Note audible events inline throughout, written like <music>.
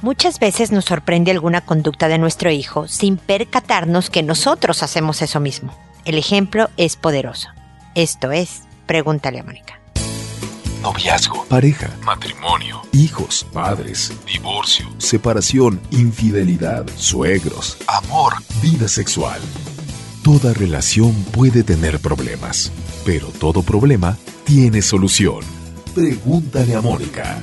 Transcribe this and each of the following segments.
Muchas veces nos sorprende alguna conducta de nuestro hijo sin percatarnos que nosotros hacemos eso mismo. El ejemplo es poderoso. Esto es, pregúntale a Mónica. Noviazgo, pareja, matrimonio, hijos, padres, divorcio, separación, infidelidad, suegros, amor, vida sexual. Toda relación puede tener problemas, pero todo problema tiene solución. Pregúntale a Mónica.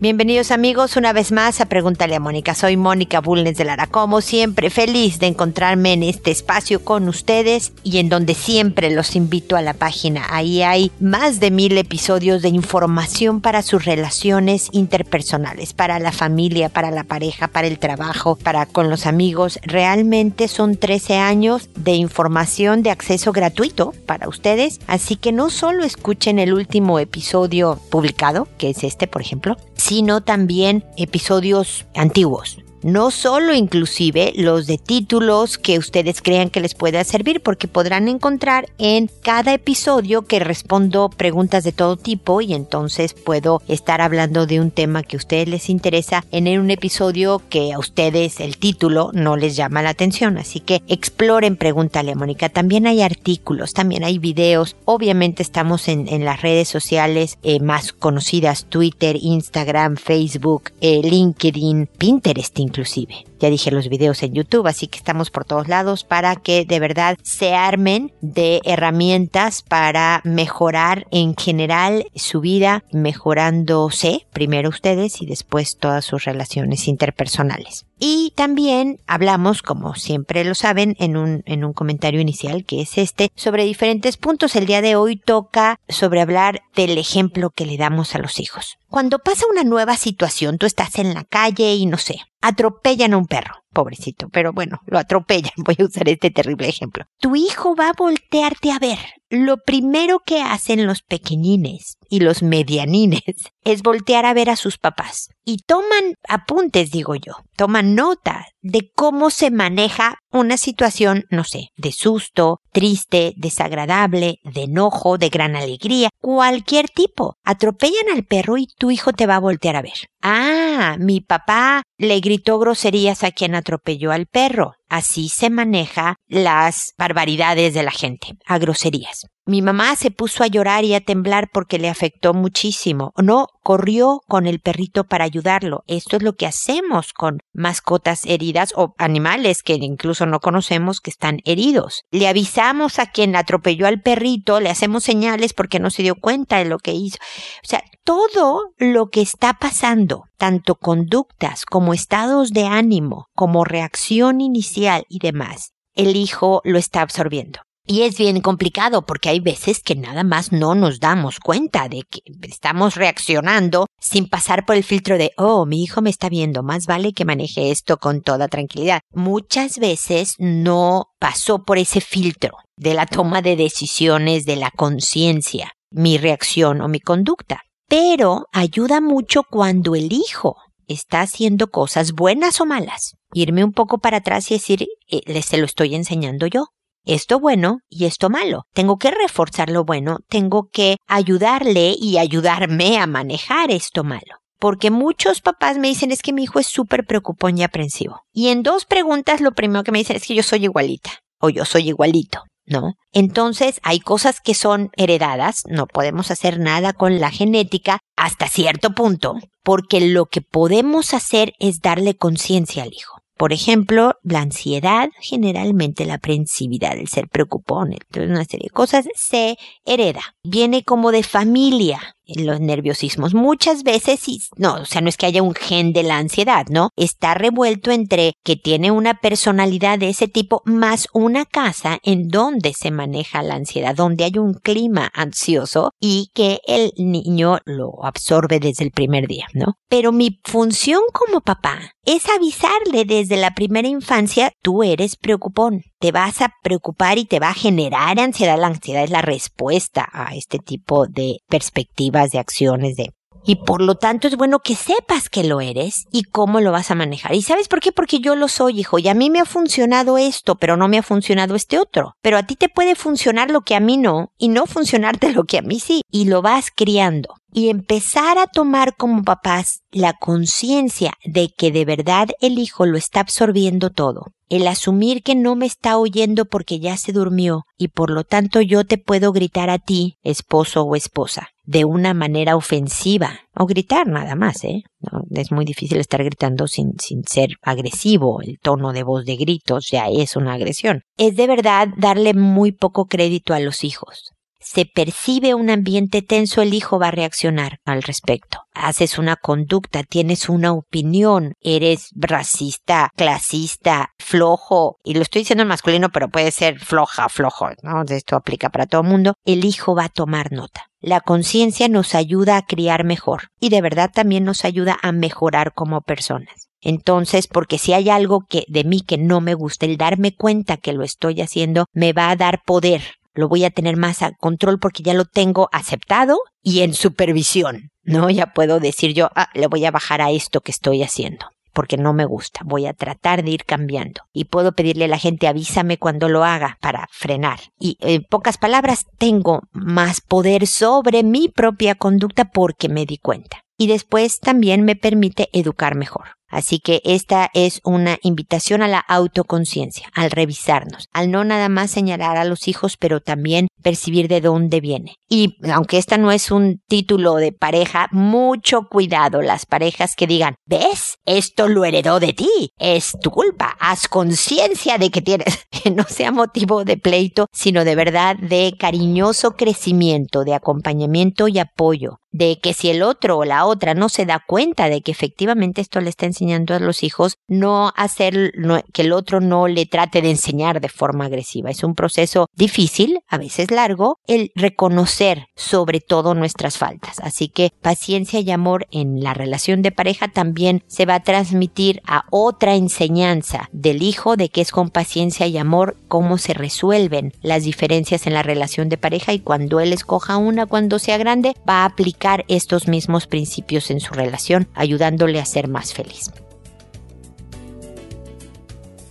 Bienvenidos amigos una vez más a Pregúntale a Mónica. Soy Mónica Bulnes de Lara. Como siempre, feliz de encontrarme en este espacio con ustedes y en donde siempre los invito a la página. Ahí hay más de mil episodios de información para sus relaciones interpersonales, para la familia, para la pareja, para el trabajo, para con los amigos. Realmente son 13 años de información de acceso gratuito para ustedes. Así que no solo escuchen el último episodio publicado, que es este, por ejemplo, sino también episodios antiguos no solo inclusive los de títulos que ustedes crean que les pueda servir, porque podrán encontrar en cada episodio que respondo preguntas de todo tipo y entonces puedo estar hablando de un tema que a ustedes les interesa en un episodio que a ustedes el título no les llama la atención. Así que exploren Pregúntale a Mónica. También hay artículos, también hay videos. Obviamente estamos en, las redes sociales eh, más conocidas, Twitter, Instagram, Facebook, eh, LinkedIn, Pinterest inclusive. Ya dije los videos en YouTube, así que estamos por todos lados para que de verdad se armen de herramientas para mejorar en general su vida, mejorándose primero ustedes y después todas sus relaciones interpersonales. Y también hablamos, como siempre lo saben, en un, en un comentario inicial que es este, sobre diferentes puntos. El día de hoy toca sobre hablar del ejemplo que le damos a los hijos. Cuando pasa una nueva situación, tú estás en la calle y no sé, atropellan a un perro. Pobrecito, pero bueno, lo atropellan. <laughs> Voy a usar este terrible ejemplo. Tu hijo va a voltearte a ver. Lo primero que hacen los pequeñines y los medianines <laughs> es voltear a ver a sus papás. Y toman apuntes, digo yo, toman nota de cómo se maneja una situación, no sé, de susto, triste, desagradable, de enojo, de gran alegría, cualquier tipo. Atropellan al perro y tu hijo te va a voltear a ver. Ah, mi papá le gritó groserías a quien atropelló al perro. Así se maneja las barbaridades de la gente, a groserías. Mi mamá se puso a llorar y a temblar porque le afectó muchísimo. No, corrió con el perrito para ayudarlo. Esto es lo que hacemos con mascotas heridas o animales que incluso no conocemos que están heridos. Le avisamos a quien atropelló al perrito, le hacemos señales porque no se dio cuenta de lo que hizo. O sea, todo lo que está pasando, tanto conductas como estados de ánimo, como reacción inicial y demás, el hijo lo está absorbiendo. Y es bien complicado porque hay veces que nada más no nos damos cuenta de que estamos reaccionando sin pasar por el filtro de, oh, mi hijo me está viendo, más vale que maneje esto con toda tranquilidad. Muchas veces no pasó por ese filtro de la toma de decisiones, de la conciencia, mi reacción o mi conducta. Pero ayuda mucho cuando el hijo está haciendo cosas buenas o malas. Irme un poco para atrás y decir, eh, se lo estoy enseñando yo esto bueno y esto malo. Tengo que reforzar lo bueno, tengo que ayudarle y ayudarme a manejar esto malo. Porque muchos papás me dicen es que mi hijo es súper preocupón y aprensivo. Y en dos preguntas lo primero que me dicen es que yo soy igualita o yo soy igualito. ¿No? Entonces hay cosas que son heredadas, no podemos hacer nada con la genética hasta cierto punto, porque lo que podemos hacer es darle conciencia al hijo. Por ejemplo, la ansiedad, generalmente la aprensividad, el ser preocupón, una serie de cosas se hereda. Viene como de familia los nerviosismos. Muchas veces, no, o sea, no es que haya un gen de la ansiedad, ¿no? Está revuelto entre que tiene una personalidad de ese tipo más una casa en donde se maneja la ansiedad, donde hay un clima ansioso y que el niño lo absorbe desde el primer día, ¿no? Pero mi función como papá es avisarle desde la primera infancia, tú eres preocupón, te vas a preocupar y te va a generar ansiedad. La ansiedad es la respuesta a este tipo de perspectivas, de acciones, de Y por lo tanto es bueno que sepas que lo eres y cómo lo vas a manejar. ¿Y sabes por qué? Porque yo lo soy, hijo, y a mí me ha funcionado esto, pero no me ha funcionado este otro. Pero a ti te puede funcionar lo que a mí no y no funcionarte lo que a mí sí. Y lo vas criando y empezar a tomar como papás la conciencia de que de verdad el hijo lo está absorbiendo todo. El asumir que no me está oyendo porque ya se durmió y por lo tanto yo te puedo gritar a ti, esposo o esposa, de una manera ofensiva. O gritar nada más, ¿eh? es muy difícil estar gritando sin, sin ser agresivo. El tono de voz de gritos ya es una agresión. Es de verdad darle muy poco crédito a los hijos se percibe un ambiente tenso, el hijo va a reaccionar al respecto. Haces una conducta, tienes una opinión, eres racista, clasista, flojo, y lo estoy diciendo en masculino, pero puede ser floja, flojo, ¿no? Esto aplica para todo el mundo. El hijo va a tomar nota. La conciencia nos ayuda a criar mejor y de verdad también nos ayuda a mejorar como personas. Entonces, porque si hay algo que de mí que no me gusta, el darme cuenta que lo estoy haciendo me va a dar poder lo voy a tener más a control porque ya lo tengo aceptado y en supervisión, ¿no? Ya puedo decir yo, ah, le voy a bajar a esto que estoy haciendo porque no me gusta, voy a tratar de ir cambiando. Y puedo pedirle a la gente avísame cuando lo haga para frenar. Y en pocas palabras, tengo más poder sobre mi propia conducta porque me di cuenta. Y después también me permite educar mejor. Así que esta es una invitación a la autoconciencia, al revisarnos, al no nada más señalar a los hijos, pero también percibir de dónde viene. Y aunque esta no es un título de pareja, mucho cuidado las parejas que digan, ¿ves? Esto lo heredó de ti, es tu culpa, haz conciencia de que tienes, <laughs> que no sea motivo de pleito, sino de verdad de cariñoso crecimiento, de acompañamiento y apoyo, de que si el otro o la otra no se da cuenta de que efectivamente esto le está enseñando a los hijos, no hacer que el otro no le trate de enseñar de forma agresiva. Es un proceso difícil, a veces largo, el reconocer sobre todo nuestras faltas. Así que paciencia y amor en la relación de pareja también se va a transmitir a otra enseñanza del hijo de que es con paciencia y amor cómo se resuelven las diferencias en la relación de pareja y cuando él escoja una cuando sea grande va a aplicar estos mismos principios en su relación, ayudándole a ser más feliz.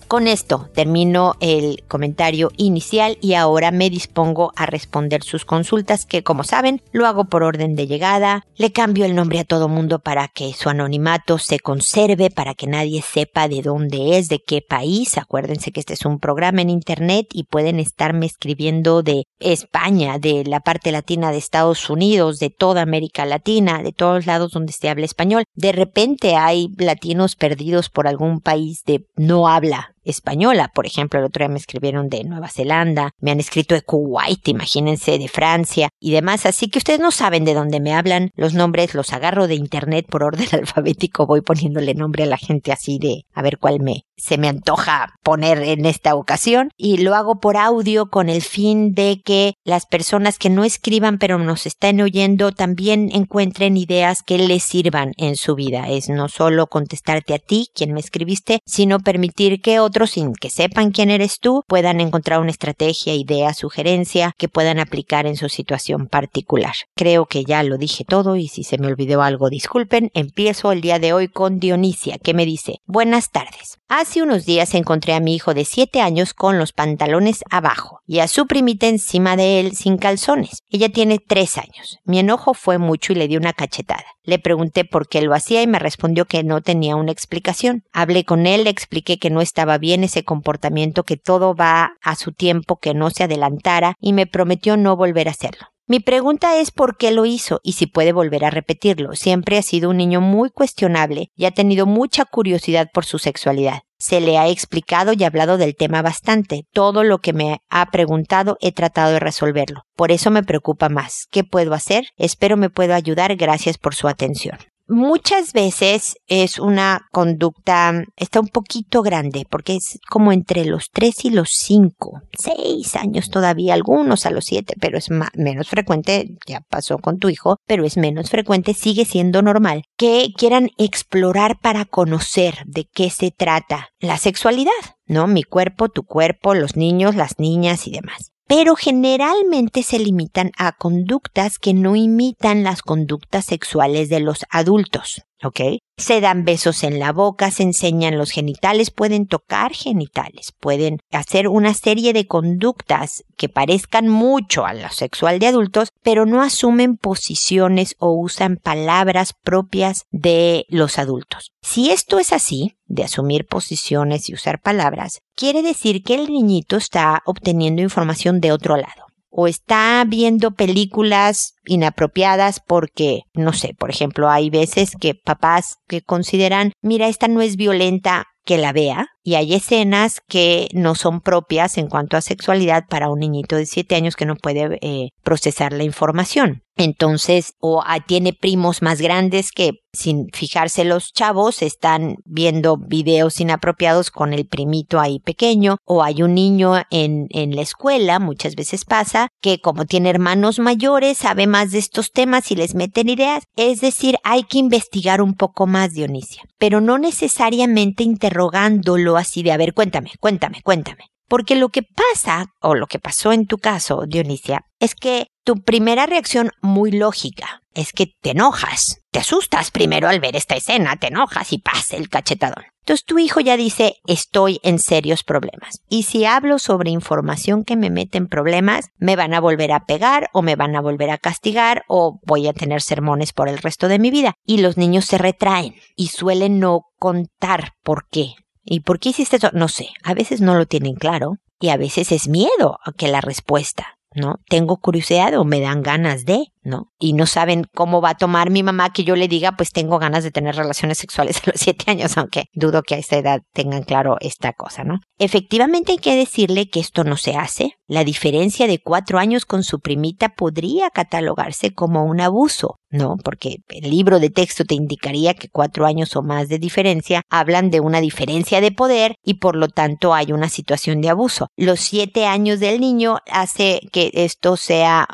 Con esto termino el comentario inicial y ahora me dispongo a responder sus consultas que como saben lo hago por orden de llegada, le cambio el nombre a todo mundo para que su anonimato se conserve, para que nadie sepa de dónde es, de qué país, acuérdense que este es un programa en internet y pueden estarme escribiendo de España, de la parte latina de Estados Unidos, de toda América Latina, de todos lados donde se habla español. De repente hay latinos perdidos por algún país de no habla española. Por ejemplo, el otro día me escribieron de Nueva Zelanda, me han escrito de Kuwait, imagínense, de Francia y demás. Así que ustedes no saben de dónde me hablan. Los nombres los agarro de internet por orden <laughs> alfabético. Voy poniéndole nombre a la gente así de a ver cuál me se me antoja poner en esta ocasión y lo hago por audio con el fin de que las personas que no escriban pero nos estén oyendo también encuentren ideas que les sirvan en su vida. Es no solo contestarte a ti, quien me escribiste, sino permitir que otros sin que sepan quién eres tú, puedan encontrar una estrategia, idea, sugerencia que puedan aplicar en su situación particular. Creo que ya lo dije todo y si se me olvidó algo disculpen. Empiezo el día de hoy con Dionisia, que me dice, buenas tardes. Hace unos días encontré a mi hijo de 7 años con los pantalones abajo y a su primita encima de él sin calzones. Ella tiene 3 años. Mi enojo fue mucho y le di una cachetada. Le pregunté por qué lo hacía y me respondió que no tenía una explicación. Hablé con él, le expliqué que no estaba bien ese comportamiento, que todo va a su tiempo, que no se adelantara y me prometió no volver a hacerlo. Mi pregunta es por qué lo hizo y si puede volver a repetirlo. Siempre ha sido un niño muy cuestionable y ha tenido mucha curiosidad por su sexualidad. Se le ha explicado y hablado del tema bastante. Todo lo que me ha preguntado he tratado de resolverlo. Por eso me preocupa más. ¿Qué puedo hacer? Espero me pueda ayudar. Gracias por su atención muchas veces es una conducta, está un poquito grande, porque es como entre los tres y los cinco, seis años todavía, algunos a los siete, pero es menos frecuente, ya pasó con tu hijo, pero es menos frecuente, sigue siendo normal, que quieran explorar para conocer de qué se trata la sexualidad, ¿no? Mi cuerpo, tu cuerpo, los niños, las niñas y demás. Pero generalmente se limitan a conductas que no imitan las conductas sexuales de los adultos. ¿Ok? Se dan besos en la boca, se enseñan los genitales, pueden tocar genitales, pueden hacer una serie de conductas que parezcan mucho a lo sexual de adultos, pero no asumen posiciones o usan palabras propias de los adultos. Si esto es así, de asumir posiciones y usar palabras, quiere decir que el niñito está obteniendo información de otro lado o está viendo películas inapropiadas porque, no sé, por ejemplo, hay veces que papás que consideran, mira, esta no es violenta, que la vea y hay escenas que no son propias en cuanto a sexualidad para un niñito de 7 años que no puede eh, procesar la información. Entonces, o tiene primos más grandes que, sin fijarse los chavos, están viendo videos inapropiados con el primito ahí pequeño, o hay un niño en, en la escuela, muchas veces pasa, que como tiene hermanos mayores, sabe más de estos temas y les meten ideas. Es decir, hay que investigar un poco más, Dionisia, pero no necesariamente interrogándolo así de, a ver, cuéntame, cuéntame, cuéntame. Porque lo que pasa, o lo que pasó en tu caso, Dionisia, es que tu primera reacción muy lógica es que te enojas, te asustas primero al ver esta escena, te enojas y pasa el cachetadón. Entonces tu hijo ya dice, estoy en serios problemas. Y si hablo sobre información que me mete en problemas, me van a volver a pegar o me van a volver a castigar o voy a tener sermones por el resto de mi vida. Y los niños se retraen y suelen no contar por qué. ¿Y por qué hiciste eso? No sé. A veces no lo tienen claro y a veces es miedo a que la respuesta. ¿no? Tengo curiosidad o me dan ganas de, ¿no? Y no saben cómo va a tomar mi mamá que yo le diga, pues tengo ganas de tener relaciones sexuales a los <laughs> siete años, aunque dudo que a esta edad tengan claro esta cosa, ¿no? Efectivamente hay que decirle que esto no se hace. La diferencia de cuatro años con su primita podría catalogarse como un abuso, ¿no? Porque el libro de texto te indicaría que cuatro años o más de diferencia hablan de una diferencia de poder y por lo tanto hay una situación de abuso. Los siete años del niño hace que esto sea,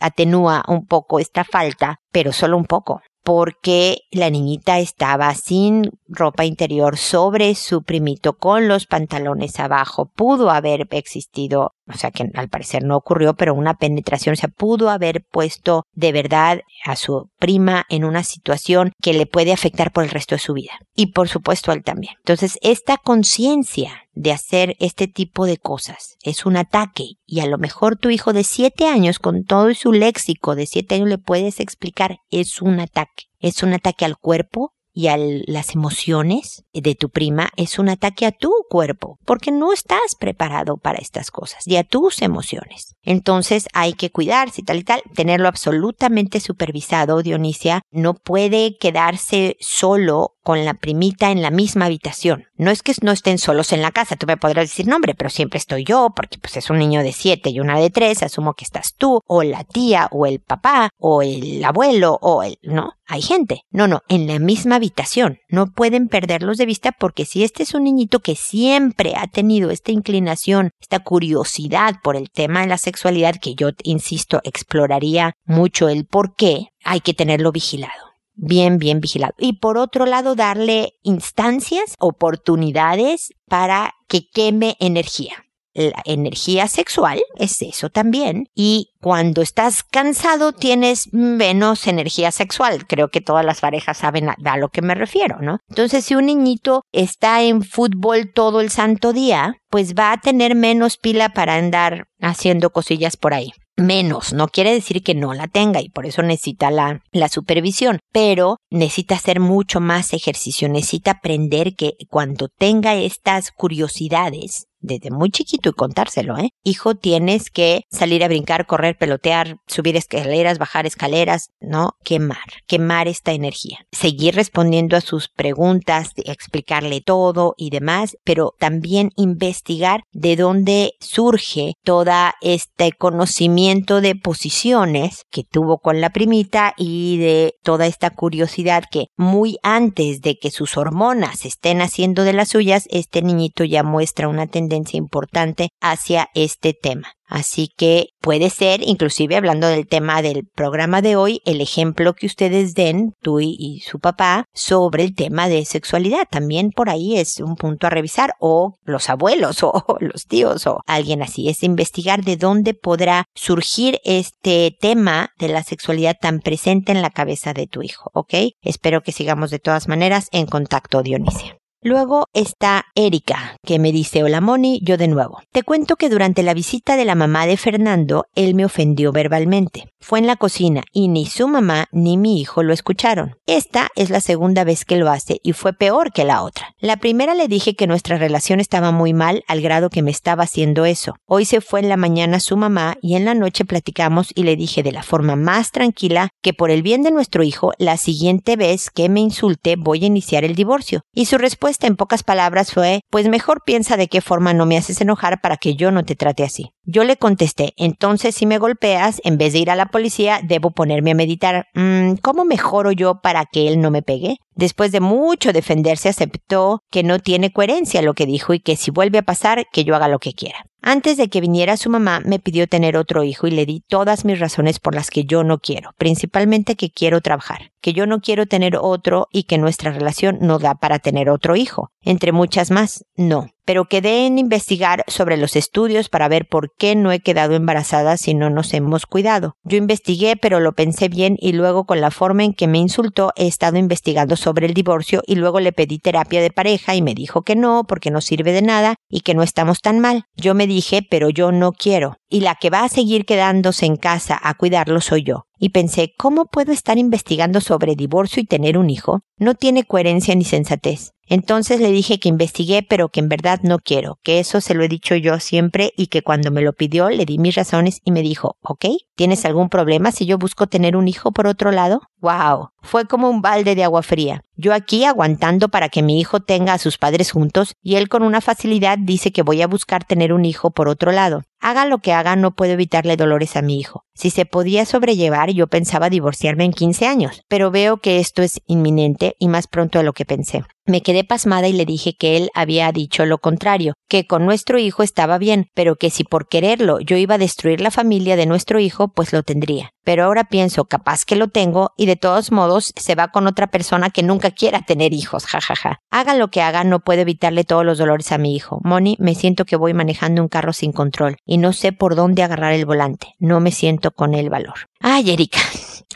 atenúa un poco esta falta, pero solo un poco porque la niñita estaba sin ropa interior sobre su primito con los pantalones abajo. Pudo haber existido, o sea que al parecer no ocurrió, pero una penetración, o sea, pudo haber puesto de verdad a su prima en una situación que le puede afectar por el resto de su vida. Y por supuesto a él también. Entonces, esta conciencia de hacer este tipo de cosas. Es un ataque y a lo mejor tu hijo de siete años con todo su léxico de siete años le puedes explicar es un ataque. Es un ataque al cuerpo, y a las emociones de tu prima es un ataque a tu cuerpo, porque no estás preparado para estas cosas y a tus emociones. Entonces hay que cuidarse y tal y tal, tenerlo absolutamente supervisado, Dionisia, no puede quedarse solo con la primita en la misma habitación. No es que no estén solos en la casa, tú me podrás decir nombre, pero siempre estoy yo, porque pues es un niño de siete y una de tres, asumo que estás tú, o la tía, o el papá, o el abuelo, o el, no, hay gente. No, no, en la misma habitación. No pueden perderlos de vista porque si este es un niñito que siempre ha tenido esta inclinación, esta curiosidad por el tema de la sexualidad, que yo, insisto, exploraría mucho el por qué, hay que tenerlo vigilado bien, bien vigilado. Y por otro lado, darle instancias, oportunidades para que queme energía. La energía sexual es eso también. Y cuando estás cansado tienes menos energía sexual. Creo que todas las parejas saben a, a, lo que me refiero, ¿no? Entonces, si un niñito está en fútbol todo el santo día, pues va a tener menos pila para andar haciendo cosillas por ahí menos, no quiere decir que no la tenga y por eso necesita la, la, supervisión, pero necesita hacer mucho más ejercicio, necesita aprender que cuando tenga estas curiosidades, desde muy chiquito y contárselo, ¿eh? Hijo, tienes que salir a brincar, correr, pelotear, subir escaleras, bajar escaleras, ¿no? Quemar, quemar esta energía. Seguir respondiendo a sus preguntas, explicarle todo y demás, pero también investigar de dónde surge toda este conocimiento de posiciones que tuvo con la primita y de toda esta curiosidad que muy antes de que sus hormonas estén haciendo de las suyas, este niñito ya muestra una tendencia importante hacia este tema. Así que puede ser, inclusive hablando del tema del programa de hoy, el ejemplo que ustedes den, tú y, su papá, sobre el tema de sexualidad. También por ahí es un punto a revisar, o los abuelos, <laughs> o los tíos, o alguien así. Es investigar de dónde podrá surgir este tema de la sexualidad tan presente en la cabeza de tu hijo, ¿ok? Espero que sigamos de todas maneras en contacto, Dionisia. Luego está Erika, que me dice, hola Moni, yo de nuevo. Te cuento que durante la visita de la mamá de Fernando, él me ofendió verbalmente. Fue en la cocina y ni su mamá ni mi hijo lo escucharon. Esta es la segunda vez que lo hace y fue peor que la otra. La primera le dije que nuestra relación estaba muy mal al grado que me estaba haciendo eso. Hoy se fue en la mañana su mamá y en la noche platicamos y le dije de la forma más tranquila que por el bien de nuestro hijo, la siguiente vez que me insulte voy a iniciar el divorcio. Y su respuesta en pocas palabras fue, pues mejor piensa de qué forma no me haces enojar para que yo no te trate así. Yo le contesté, entonces si me golpeas, en vez de ir a la policía, debo ponerme a meditar. Mm, ¿Cómo mejoro yo para que él no me pegue? Después de mucho defenderse, aceptó que no tiene coherencia lo que dijo y que si vuelve a pasar, que yo haga lo que quiera. Antes de que viniera su mamá, me pidió tener otro hijo y le di todas mis razones por las que yo no quiero, principalmente que quiero trabajar, que yo no quiero tener otro y que nuestra relación no da para tener otro hijo, entre muchas más, no pero quedé en investigar sobre los estudios para ver por qué no he quedado embarazada si no nos hemos cuidado. Yo investigué, pero lo pensé bien y luego con la forma en que me insultó he estado investigando sobre el divorcio y luego le pedí terapia de pareja y me dijo que no, porque no sirve de nada y que no estamos tan mal. Yo me dije, pero yo no quiero. Y la que va a seguir quedándose en casa a cuidarlo soy yo y pensé, ¿cómo puedo estar investigando sobre divorcio y tener un hijo? No tiene coherencia ni sensatez. Entonces le dije que investigué, pero que en verdad no quiero, que eso se lo he dicho yo siempre y que cuando me lo pidió le di mis razones y me dijo, ok, ¿tienes algún problema si yo busco tener un hijo por otro lado? ¡Wow! Fue como un balde de agua fría. Yo aquí aguantando para que mi hijo tenga a sus padres juntos y él con una facilidad dice que voy a buscar tener un hijo por otro lado. Haga lo que haga, no puedo evitarle dolores a mi hijo. Si se podía sobrellevar, yo pensaba divorciarme en 15 años, pero veo que esto es inminente y más pronto de lo que pensé. Me quedé pasmada y le dije que él había dicho lo contrario, que con nuestro hijo estaba bien, pero que si por quererlo yo iba a destruir la familia de nuestro hijo, pues lo tendría. Pero ahora pienso, capaz que lo tengo y de todos modos se va con otra persona que nunca quiera tener hijos, jajaja. Haga lo que haga, no puedo evitarle todos los dolores a mi hijo. Moni, me siento que voy manejando un carro sin control y no sé por dónde agarrar el volante. No me siento con el valor. Ay, Erika.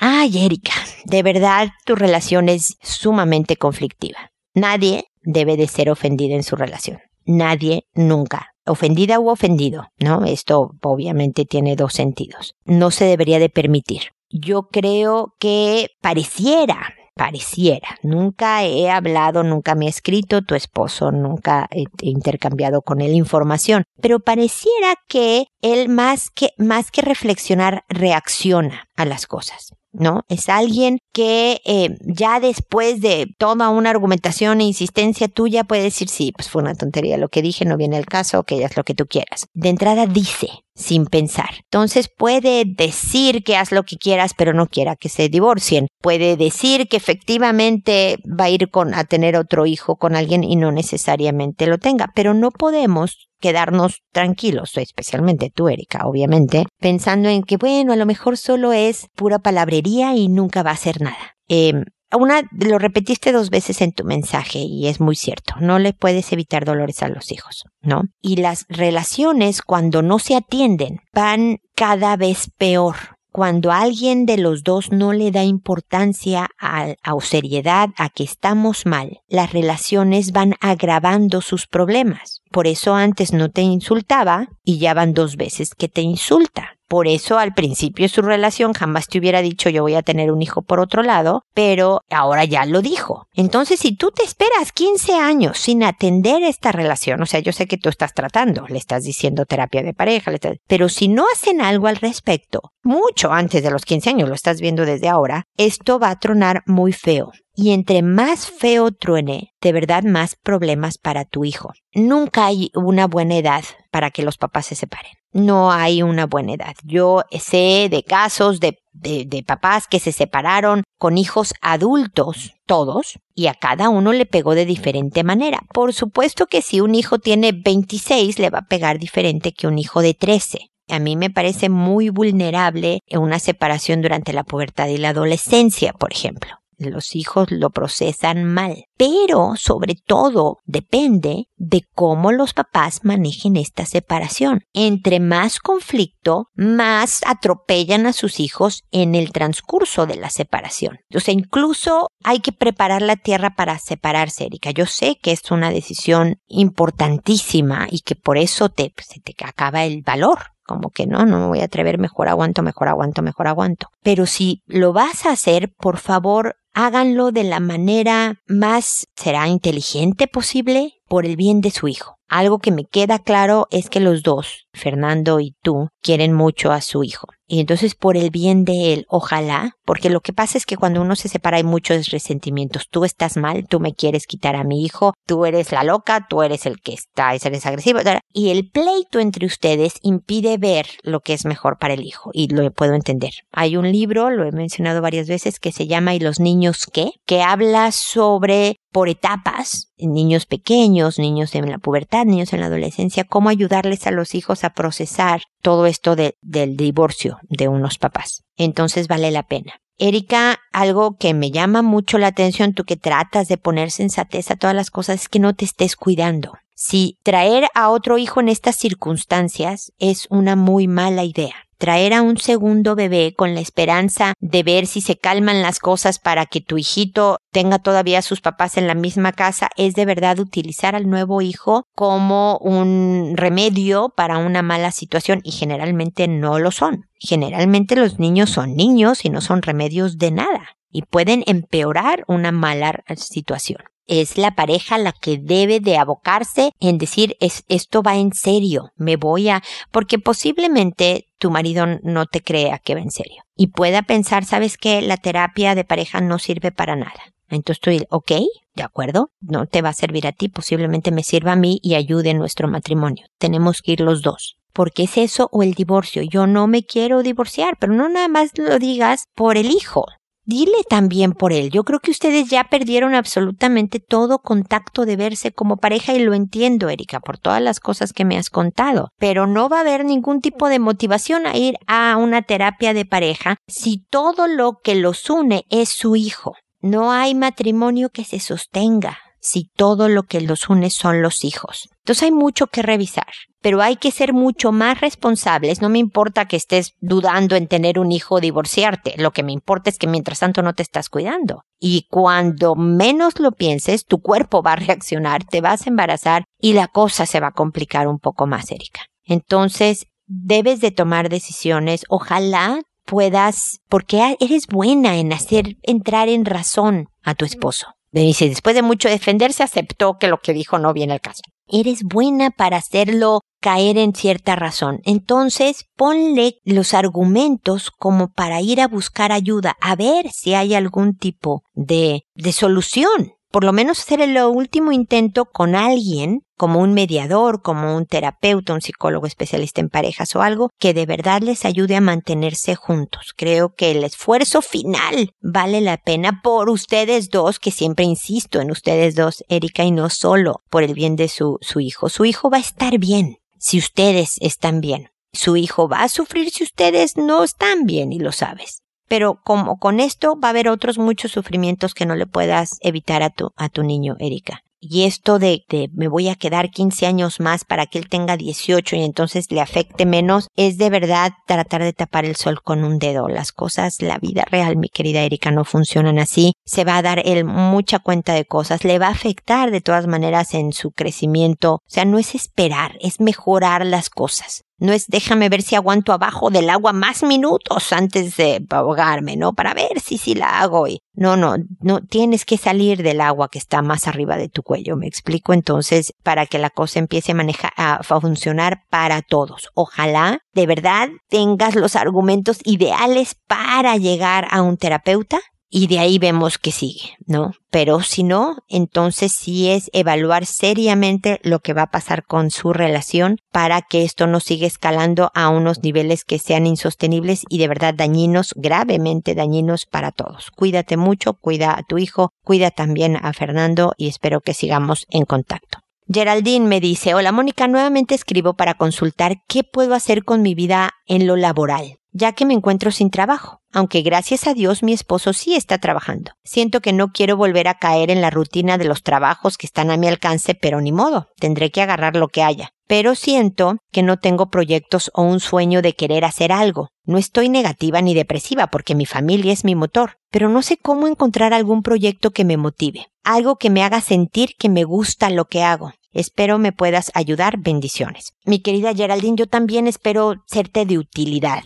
Ay, Erika. De verdad, tu relación es sumamente conflictiva. Nadie debe de ser ofendido en su relación. Nadie nunca. Ofendida u ofendido, ¿no? Esto obviamente tiene dos sentidos. No se debería de permitir. Yo creo que pareciera pareciera. Nunca he hablado, nunca me ha escrito tu esposo, nunca he intercambiado con él información, pero pareciera que él más que, más que reflexionar reacciona a las cosas. ¿No? Es alguien que eh, ya después de toda una argumentación e insistencia tuya puede decir, sí, pues fue una tontería lo que dije, no viene el caso, que ya es lo que tú quieras. De entrada dice, sin pensar. Entonces puede decir que haz lo que quieras, pero no quiera que se divorcien. Puede decir que efectivamente va a ir con, a tener otro hijo con alguien y no necesariamente lo tenga, pero no podemos quedarnos tranquilos, especialmente tú, Erika, obviamente, pensando en que, bueno, a lo mejor solo es pura palabrería y nunca va a hacer nada. Eh, una, lo repetiste dos veces en tu mensaje y es muy cierto, no le puedes evitar dolores a los hijos, ¿no? Y las relaciones cuando no se atienden van cada vez peor, cuando alguien de los dos no le da importancia a, o seriedad a que estamos mal, las relaciones van agravando sus problemas. Por eso antes no te insultaba y ya van dos veces que te insulta. Por eso al principio de su relación jamás te hubiera dicho yo voy a tener un hijo por otro lado, pero ahora ya lo dijo. Entonces, si tú te esperas 15 años sin atender esta relación, o sea, yo sé que tú estás tratando, le estás diciendo terapia de pareja, pero si no hacen algo al respecto, mucho antes de los 15 años, lo estás viendo desde ahora, esto va a tronar muy feo Y entre más feo truene, de verdad más problemas para tu hijo. Nunca hay una buena edad para que los papás se separen. No hay una buena edad. Yo sé de casos de, de, papás que se separaron con hijos adultos, todos, y a cada uno le pegó de diferente manera. Por supuesto que si un hijo tiene 26, le va a pegar diferente que un hijo de 13. A mí me parece muy vulnerable una separación durante la pubertad y la adolescencia, por ejemplo los hijos lo procesan mal. Pero sobre todo depende de cómo los papás manejen esta separación. Entre más conflicto, más atropellan a sus hijos en el transcurso de la separación. O sea, incluso hay que preparar la tierra para separarse, Erika. Yo sé que es una decisión importantísima y que por eso te, se te acaba el valor como que no, no me voy a atrever, mejor aguanto, mejor aguanto, mejor aguanto. Pero si lo vas a hacer, por favor, háganlo de la manera más, será inteligente posible, por el bien de su hijo. Algo que me queda claro es que los dos, Fernando y tú, quieren mucho a su hijo. Y entonces por el bien de él, ojalá, porque lo que pasa es que cuando uno se separa hay muchos resentimientos. Tú estás mal, tú me quieres quitar a mi hijo, tú eres la loca, tú eres el que está, eres agresivo. Y el pleito entre ustedes impide ver lo que es mejor para el hijo. Y lo puedo entender. Hay un libro, lo he mencionado varias veces, que se llama ¿Y los niños qué? que habla sobre por etapas, niños pequeños, niños en la pubertad, niños en la adolescencia, cómo ayudarles a los hijos a procesar todo esto del divorcio de unos papás. Entonces vale la pena. Erika, algo que me llama mucho la atención, tú que tratas de poner sensatez a todas las cosas, es que no te estés cuidando. Si traer a otro hijo en estas circunstancias es una muy mala idea traer a un segundo bebé con la esperanza de ver si se calman las cosas para que tu hijito tenga todavía sus papás en la misma casa es de verdad utilizar al nuevo hijo como un remedio para una mala situación y generalmente no lo son. Generalmente los niños son niños y no son remedios de nada y pueden empeorar una mala situación es la pareja la que debe de abocarse en decir es, esto va en serio, me voy a, porque posiblemente tu marido no te crea que va en serio y pueda pensar, sabes que la terapia de pareja no sirve para nada. Entonces tú, ok, de acuerdo, no te va a servir a ti, posiblemente me sirva a mí y ayude en nuestro matrimonio. Tenemos que ir los dos. Porque es eso o el divorcio. Yo no me quiero divorciar, pero no nada más lo digas por el hijo dile también por él. Yo creo que ustedes ya perdieron absolutamente todo contacto de verse como pareja y lo entiendo, Erika, por todas las cosas que me has contado. Pero no va a haber ningún tipo de motivación a ir a una terapia de pareja si todo lo que los une es su hijo. No hay matrimonio que se sostenga si todo lo que los une son los hijos. Entonces hay mucho que revisar, pero hay que ser mucho más responsables. No me importa que estés dudando en tener un hijo o divorciarte. Lo que me importa es que mientras tanto no te estás cuidando. Y cuando menos lo pienses, tu cuerpo va a reaccionar, te vas a embarazar y la cosa se va a complicar un poco más, Erika. Entonces, debes de tomar decisiones. Ojalá puedas, porque eres buena en hacer entrar en razón a tu esposo. Dice, después de mucho defenderse, aceptó que lo que dijo no viene al caso. Eres buena para hacerlo caer en cierta razón. Entonces, ponle los argumentos como para ir a buscar ayuda, a ver si hay algún tipo de, de solución por lo menos hacer el último intento con alguien, como un mediador, como un terapeuta, un psicólogo especialista en parejas o algo, que de verdad les ayude a mantenerse juntos. Creo que el esfuerzo final vale la pena por ustedes dos, que siempre insisto en ustedes dos, Erika, y no solo por el bien de su, su hijo. Su hijo va a estar bien si ustedes están bien. Su hijo va a sufrir si ustedes no están bien y lo sabes pero como con esto va a haber otros muchos sufrimientos que no le puedas evitar a tu, a tu niño, Erika. Y esto de, de me voy a quedar 15 años más para que él tenga 18 y entonces le afecte menos, es de verdad tratar de tapar el sol con un dedo. Las cosas, la vida real, mi querida Erika, no funcionan así. Se va a dar él mucha cuenta de cosas, le va a afectar de todas maneras en su crecimiento. O sea, no es esperar, es mejorar las cosas. No es déjame ver si aguanto abajo del agua más minutos antes de ahogarme, ¿no? Para ver si sí la hago. Y no, no, no tienes que salir del agua que está más arriba de tu cuello. Me explico entonces para que la cosa empiece a manejar, a funcionar para todos. Ojalá de verdad tengas los argumentos ideales para llegar a un terapeuta y de ahí vemos que sigue, ¿no? Pero si no, entonces sí es evaluar seriamente lo que va a pasar con su relación para que esto no siga escalando a unos niveles que sean insostenibles y de verdad dañinos, gravemente dañinos para todos. Cuídate mucho, cuida a tu hijo, cuida también a Fernando y espero que sigamos en contacto. Geraldine me dice, hola Mónica, nuevamente escribo para consultar qué puedo hacer con mi vida en lo laboral ya que me encuentro sin trabajo, aunque gracias a Dios mi esposo sí está trabajando. Siento que no quiero volver a caer en la rutina de los trabajos que están a mi alcance, pero ni modo, tendré que agarrar lo que haya. Pero siento que no tengo proyectos o un sueño de querer hacer algo. No estoy negativa ni depresiva porque mi familia es mi motor, pero no sé cómo encontrar algún proyecto que me motive, algo que me haga sentir que me gusta lo que hago. Espero me puedas ayudar. Bendiciones. Mi querida Geraldine, yo también espero serte de utilidad.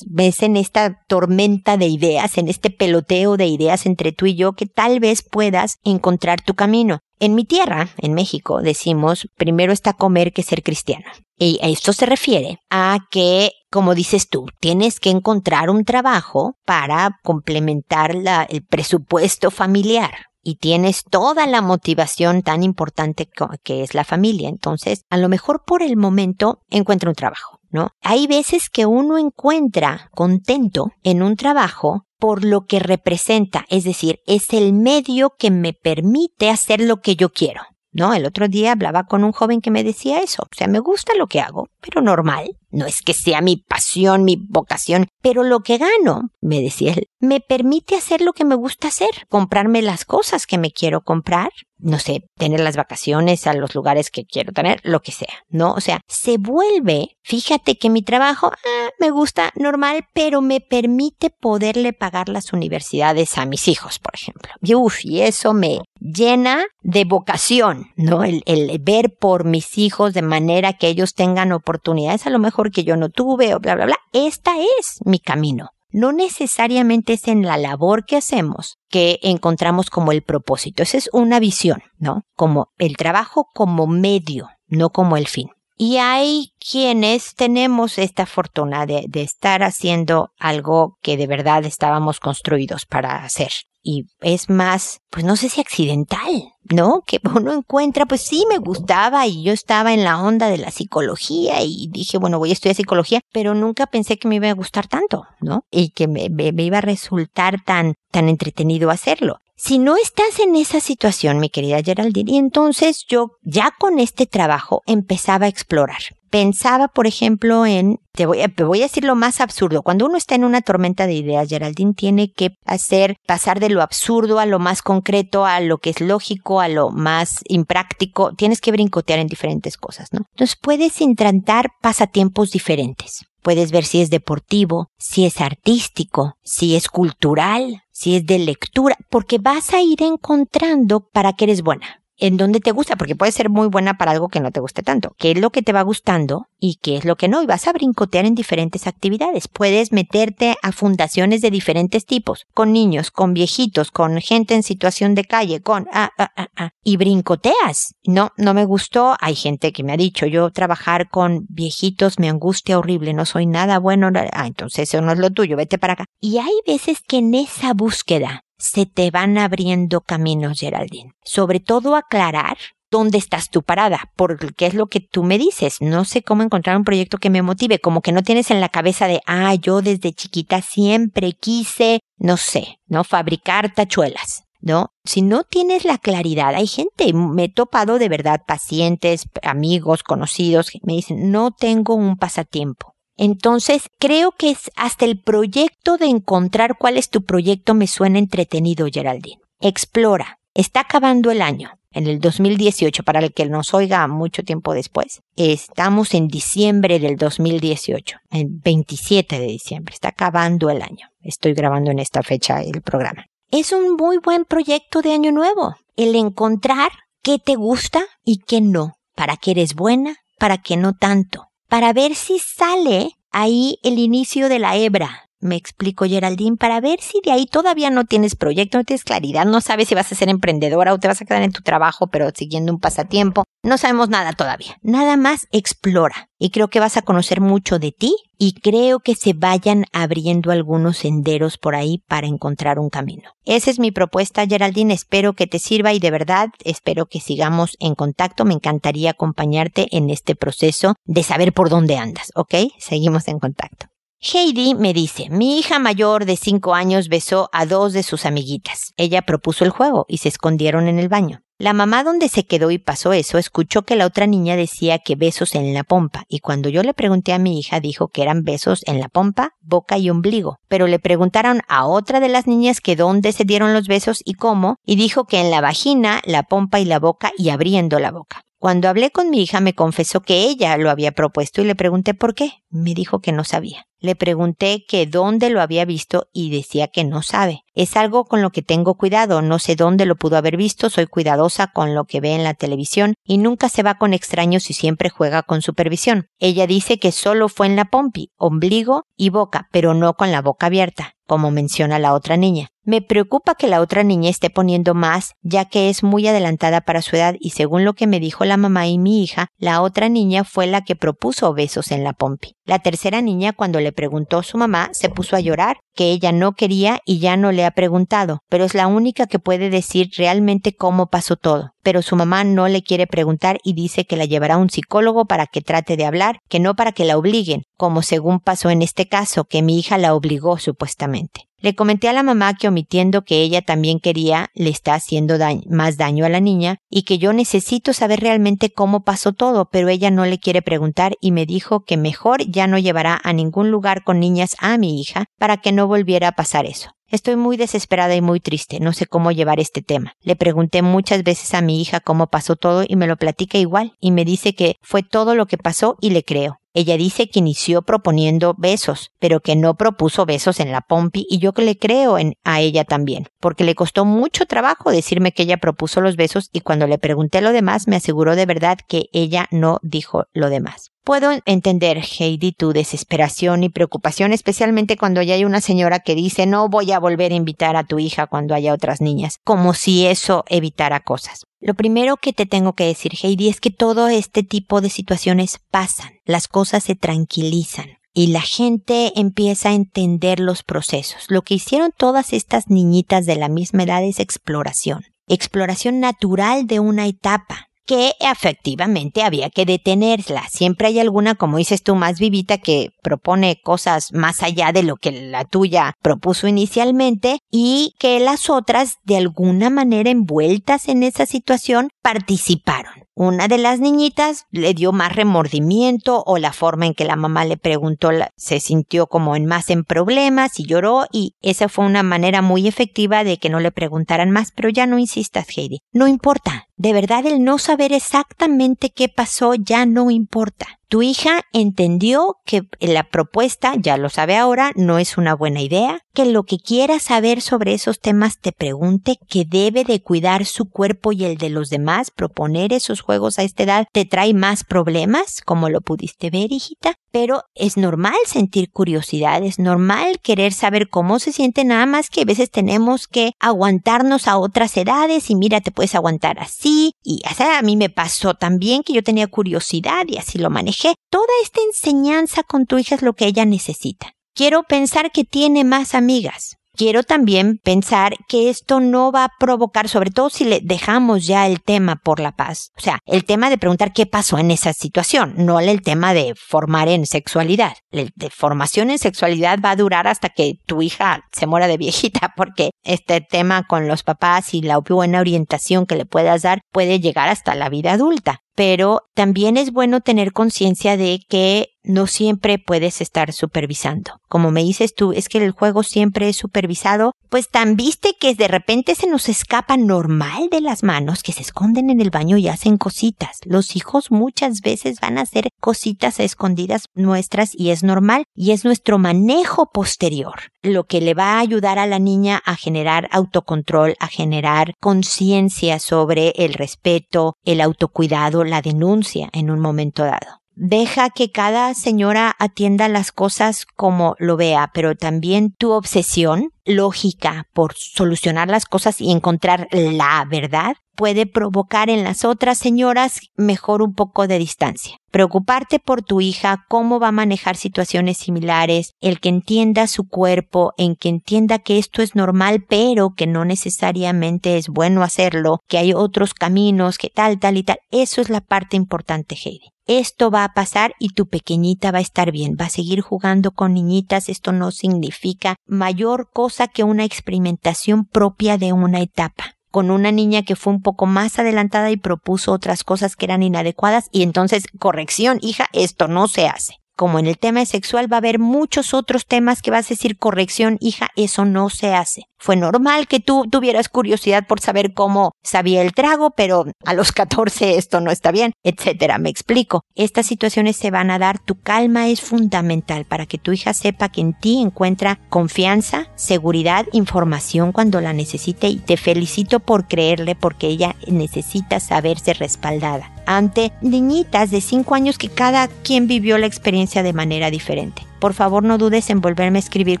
Ves en esta tormenta de ideas, en este peloteo de ideas entre tú y yo, que tal vez puedas encontrar tu camino. En mi tierra, en México, decimos, primero está comer que ser cristiano. Y esto se refiere a que, como dices tú, tienes que encontrar un trabajo para complementar el presupuesto familiar y tienes toda la motivación tan importante que es la familia. Entonces, a lo mejor por el momento encuentra un trabajo, ¿no? Hay veces que uno encuentra contento en un trabajo por lo que representa, es decir, es el medio que me permite hacer lo que yo quiero. ¿no? El otro día hablaba con un joven que me decía eso. O sea, me gusta lo que hago, pero normal. No es que sea mi pasión, mi vocación, pero lo que gano, me decía él, me permite hacer lo que me gusta hacer, comprarme las cosas que me quiero comprar, no sé, tener las vacaciones a los lugares que quiero tener, lo que sea, ¿no? O sea, se vuelve, fíjate que mi trabajo ah, me gusta normal, pero me permite poderle pagar las universidades a mis hijos, por ejemplo. Y, uf, y eso me llena de vocación, ¿no? El, el ver por mis hijos de manera que ellos tengan oportunidades a lo mejor que yo no tuve o bla, bla, bla. Esta es mi camino no necesariamente es en la labor que hacemos que encontramos como el propósito. Esa es una visión, ¿no? Como el trabajo como medio, no como el fin. Y hay quienes tenemos esta fortuna de, de, estar haciendo algo que de verdad estábamos construidos para hacer y es más, pues no sé si accidental, ¿no? Que uno encuentra, pues sí me gustaba y yo estaba en la onda de la psicología y dije, bueno, voy a estudiar psicología, pero nunca pensé que me iba a gustar tanto, ¿no? Y que me, iba a resultar tan, tan entretenido hacerlo. Si no estás en esa situación, mi querida Geraldine, y entonces yo ya con este trabajo empezaba a explorar pensaba, por ejemplo, en, te voy, a, te voy a decir lo más absurdo, cuando uno está en una tormenta de ideas, Geraldine tiene que hacer, pasar de lo absurdo a lo más concreto, a lo que es lógico, a lo más impráctico, tienes que brincotear en diferentes cosas, ¿no? Entonces puedes intentar pasatiempos diferentes. Puedes ver si es deportivo, si es artístico, si es cultural, si es de lectura, porque vas a ir encontrando para qué eres buena en dónde te gusta, porque puede ser muy buena para algo que no te guste tanto. ¿Qué es lo que te va gustando y qué es lo que no? Y vas a brincotear en diferentes actividades. Puedes meterte a fundaciones de diferentes tipos, con niños, con viejitos, con gente en situación de calle, con ah, ah, ah, ah, y brincoteas. No, no me gustó. Hay gente que me ha dicho, yo trabajar con viejitos me angustia horrible, no soy nada bueno. Ah, entonces eso no es lo tuyo, vete para acá. Y hay veces que en esa búsqueda se te van abriendo caminos, Geraldine. Sobre todo aclarar dónde estás tú parada, porque es lo que tú me dices. No sé cómo encontrar un proyecto que me motive, como que no tienes en la cabeza de, ah, yo desde chiquita siempre quise, no sé, ¿no? Fabricar tachuelas. ¿no? Si no tienes la claridad, hay gente, me he topado de verdad pacientes, amigos, conocidos, que me dicen, no tengo un pasatiempo. Entonces, creo que es hasta el proyecto de encontrar cuál es tu proyecto me suena entretenido, Geraldine. Explora. Está acabando el año, en el 2018, para el que nos oiga mucho tiempo después. Estamos en diciembre del 2018, en 27 de diciembre. Está acabando el año. Estoy grabando en esta fecha el programa. Es un muy buen proyecto de año nuevo. El encontrar qué te gusta y qué no. Para qué eres buena, para qué no tanto para ver si sale ahí el inicio de la hebra. Me explico, Geraldine, para ver si de ahí todavía no tienes proyecto, no tienes claridad, no sabes si vas a ser emprendedora o te vas a quedar en tu trabajo, pero siguiendo un pasatiempo. No sabemos nada todavía. Nada más explora. Y creo que vas a conocer mucho de ti y creo que se vayan abriendo algunos senderos por ahí para encontrar un camino. Esa es mi propuesta, Geraldine. Espero que te sirva y de verdad espero que sigamos en contacto. Me encantaría acompañarte en este proceso de saber por dónde andas, ¿ok? Seguimos en contacto. Heidi me dice, mi hija mayor de 5 años besó a dos de sus amiguitas. Ella propuso el juego y se escondieron en el baño. La mamá donde se quedó y pasó eso escuchó que la otra niña decía que besos en la pompa y cuando yo le pregunté a mi hija dijo que eran besos en la pompa, boca y ombligo. Pero le preguntaron a otra de las niñas que dónde se dieron los besos y cómo y dijo que en la vagina, la pompa y la boca y abriendo la boca. Cuando hablé con mi hija me confesó que ella lo había propuesto y le pregunté por qué. Me dijo que no sabía. Le pregunté que dónde lo había visto y decía que no sabe. Es algo con lo que tengo cuidado, no sé dónde lo pudo haber visto, soy cuidadosa con lo que ve en la televisión y nunca se va con extraños y siempre juega con supervisión. Ella dice que solo fue en la pompi, ombligo y boca, pero no con la boca abierta como menciona la otra niña. Me preocupa que la otra niña esté poniendo más, ya que es muy adelantada para su edad y según lo que me dijo la mamá y mi hija, la otra niña fue la que propuso besos en la pompi. La tercera niña, cuando le preguntó su mamá, se puso a llorar, que ella no quería y ya no le ha preguntado, pero es la única que puede decir realmente cómo pasó todo. Pero su mamá no le quiere preguntar y dice que la llevará a un psicólogo para que trate de hablar, que no para que la obliguen, como según pasó en este caso, que mi hija la obligó supuestamente. Le comenté a la mamá que omitiendo que ella también quería, le está haciendo más daño a la niña y que yo necesito saber realmente cómo pasó todo, pero ella no le quiere preguntar y me dijo que mejor ya no llevará a ningún lugar con niñas a mi hija para que no volviera a pasar eso. Estoy muy desesperada y muy triste, no sé cómo llevar este tema. Le pregunté muchas veces a mi hija cómo pasó todo y me lo platica igual y me dice que fue todo lo que pasó y le creo. Ella dice que inició proponiendo besos, pero que no propuso besos en la pompi y yo que le creo en, a ella también, porque le costó mucho trabajo decirme que ella propuso los besos y cuando le pregunté lo demás me aseguró de verdad que ella no dijo lo demás. Puedo entender, Heidi, tu desesperación y preocupación, especialmente cuando ya hay una señora que dice no voy a volver a invitar a tu hija cuando haya otras niñas, como si eso evitara cosas. Lo primero que te tengo que decir, Heidi, es que todo este tipo de situaciones pasan, las cosas se tranquilizan y la gente empieza a entender los procesos. Lo que hicieron todas estas niñitas de la misma edad es exploración, exploración natural de una etapa que efectivamente había que detenerla. Siempre hay alguna, como dices tú, más vivita que propone cosas más allá de lo que la tuya propuso inicialmente y que las otras, de alguna manera envueltas en esa situación, participaron. Una de las niñitas le dio más remordimiento o la forma en que la mamá le preguntó se sintió como en más en problemas y lloró y esa fue una manera muy efectiva de que no le preguntaran más, pero ya no insistas, Heidi. No importa. De verdad el no saber exactamente qué pasó ya no importa. Tu hija entendió que la propuesta, ya lo sabe ahora, no es una buena idea, que lo que quiera saber sobre esos temas te pregunte, que debe de cuidar su cuerpo y el de los demás, proponer esos juegos a esta edad te trae más problemas, como lo pudiste ver, hijita, pero es normal sentir curiosidad, es normal querer saber cómo se siente, nada más que a veces tenemos que aguantarnos a otras edades y mira, te puedes aguantar así, y a mí me pasó también que yo tenía curiosidad y así lo manejé toda esta enseñanza con tu hija es lo que ella necesita. Quiero pensar que tiene más amigas. Quiero también pensar que esto no va a provocar, sobre todo si le dejamos ya el tema por la paz. O sea, el tema de preguntar qué pasó en esa situación, no el tema de formar en sexualidad. El de formación en sexualidad va a durar hasta que tu hija se muera de viejita, <laughs> porque este tema con los papás y la buena orientación que le puedas dar puede llegar hasta la vida adulta pero también es bueno tener conciencia de que no siempre puedes estar supervisando. Como me dices tú, es que el juego siempre es supervisado, pues tan viste que de repente se nos escapa normal de las manos, que se esconden en el baño y hacen cositas. Los hijos muchas veces van a hacer cositas escondidas nuestras y es normal y es nuestro manejo posterior lo que le va a ayudar a la niña a generar autocontrol, a generar conciencia sobre el respeto, el autocuidado, la denuncia en un momento dado. Deja que cada señora atienda las cosas como lo vea, pero también tu obsesión lógica por solucionar las cosas y encontrar la verdad puede provocar en las otras señoras mejor un poco de distancia. Preocuparte por tu hija, cómo va a manejar situaciones similares, el que entienda su cuerpo, en que entienda que esto es normal, pero que no necesariamente es bueno hacerlo, que hay otros caminos, que tal, tal y tal. Eso es la parte importante, Heidi esto va a pasar y tu pequeñita va a estar bien, va a seguir jugando con niñitas, esto no significa mayor cosa que una experimentación propia de una etapa. Con una niña que fue un poco más adelantada y propuso otras cosas que eran inadecuadas y entonces corrección, hija, esto no se hace como en el tema sexual va a haber muchos otros temas que vas a decir corrección, hija, eso no se hace. Fue normal que tú tuvieras curiosidad por saber cómo sabía el trago, pero a los 14 esto no está bien, etcétera. Me explico. Estas situaciones se van a dar. Tu calma es fundamental para que tu hija sepa que en ti encuentra confianza, seguridad, información cuando la necesite y te felicito por creerle porque ella necesita saberse respaldada ante niñitas de 5 años que cada quien vivió la experiencia de manera diferente. Por favor no dudes en volverme a escribir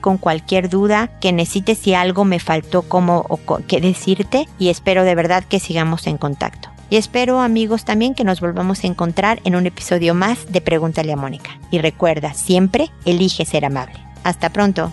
con cualquier duda que necesites si algo me faltó como o qué decirte y espero de verdad que sigamos en contacto. Y espero amigos también que nos volvamos a encontrar en un episodio más de Pregúntale a Mónica. Y recuerda, siempre elige ser amable. Hasta pronto.